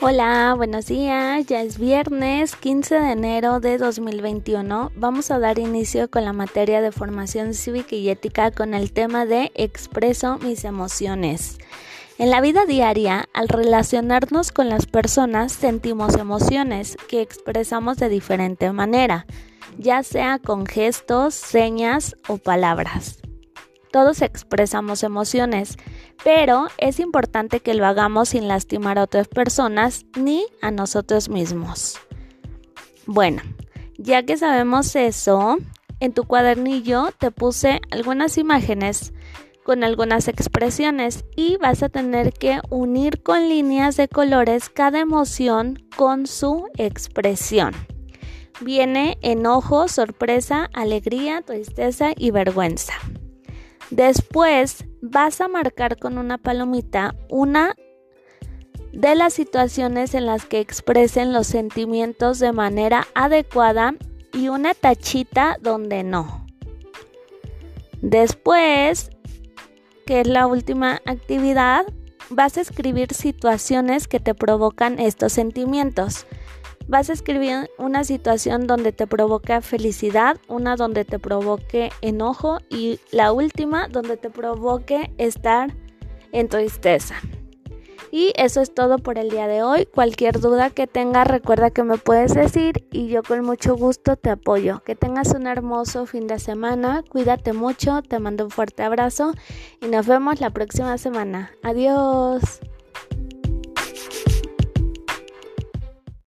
Hola, buenos días. Ya es viernes 15 de enero de 2021. Vamos a dar inicio con la materia de formación cívica y ética con el tema de expreso mis emociones. En la vida diaria, al relacionarnos con las personas, sentimos emociones que expresamos de diferente manera, ya sea con gestos, señas o palabras. Todos expresamos emociones, pero es importante que lo hagamos sin lastimar a otras personas ni a nosotros mismos. Bueno, ya que sabemos eso, en tu cuadernillo te puse algunas imágenes con algunas expresiones y vas a tener que unir con líneas de colores cada emoción con su expresión. Viene enojo, sorpresa, alegría, tristeza y vergüenza. Después vas a marcar con una palomita una de las situaciones en las que expresen los sentimientos de manera adecuada y una tachita donde no. Después, que es la última actividad, vas a escribir situaciones que te provocan estos sentimientos. Vas a escribir una situación donde te provoque felicidad, una donde te provoque enojo y la última donde te provoque estar en tristeza. Y eso es todo por el día de hoy. Cualquier duda que tengas, recuerda que me puedes decir y yo con mucho gusto te apoyo. Que tengas un hermoso fin de semana. Cuídate mucho, te mando un fuerte abrazo y nos vemos la próxima semana. Adiós.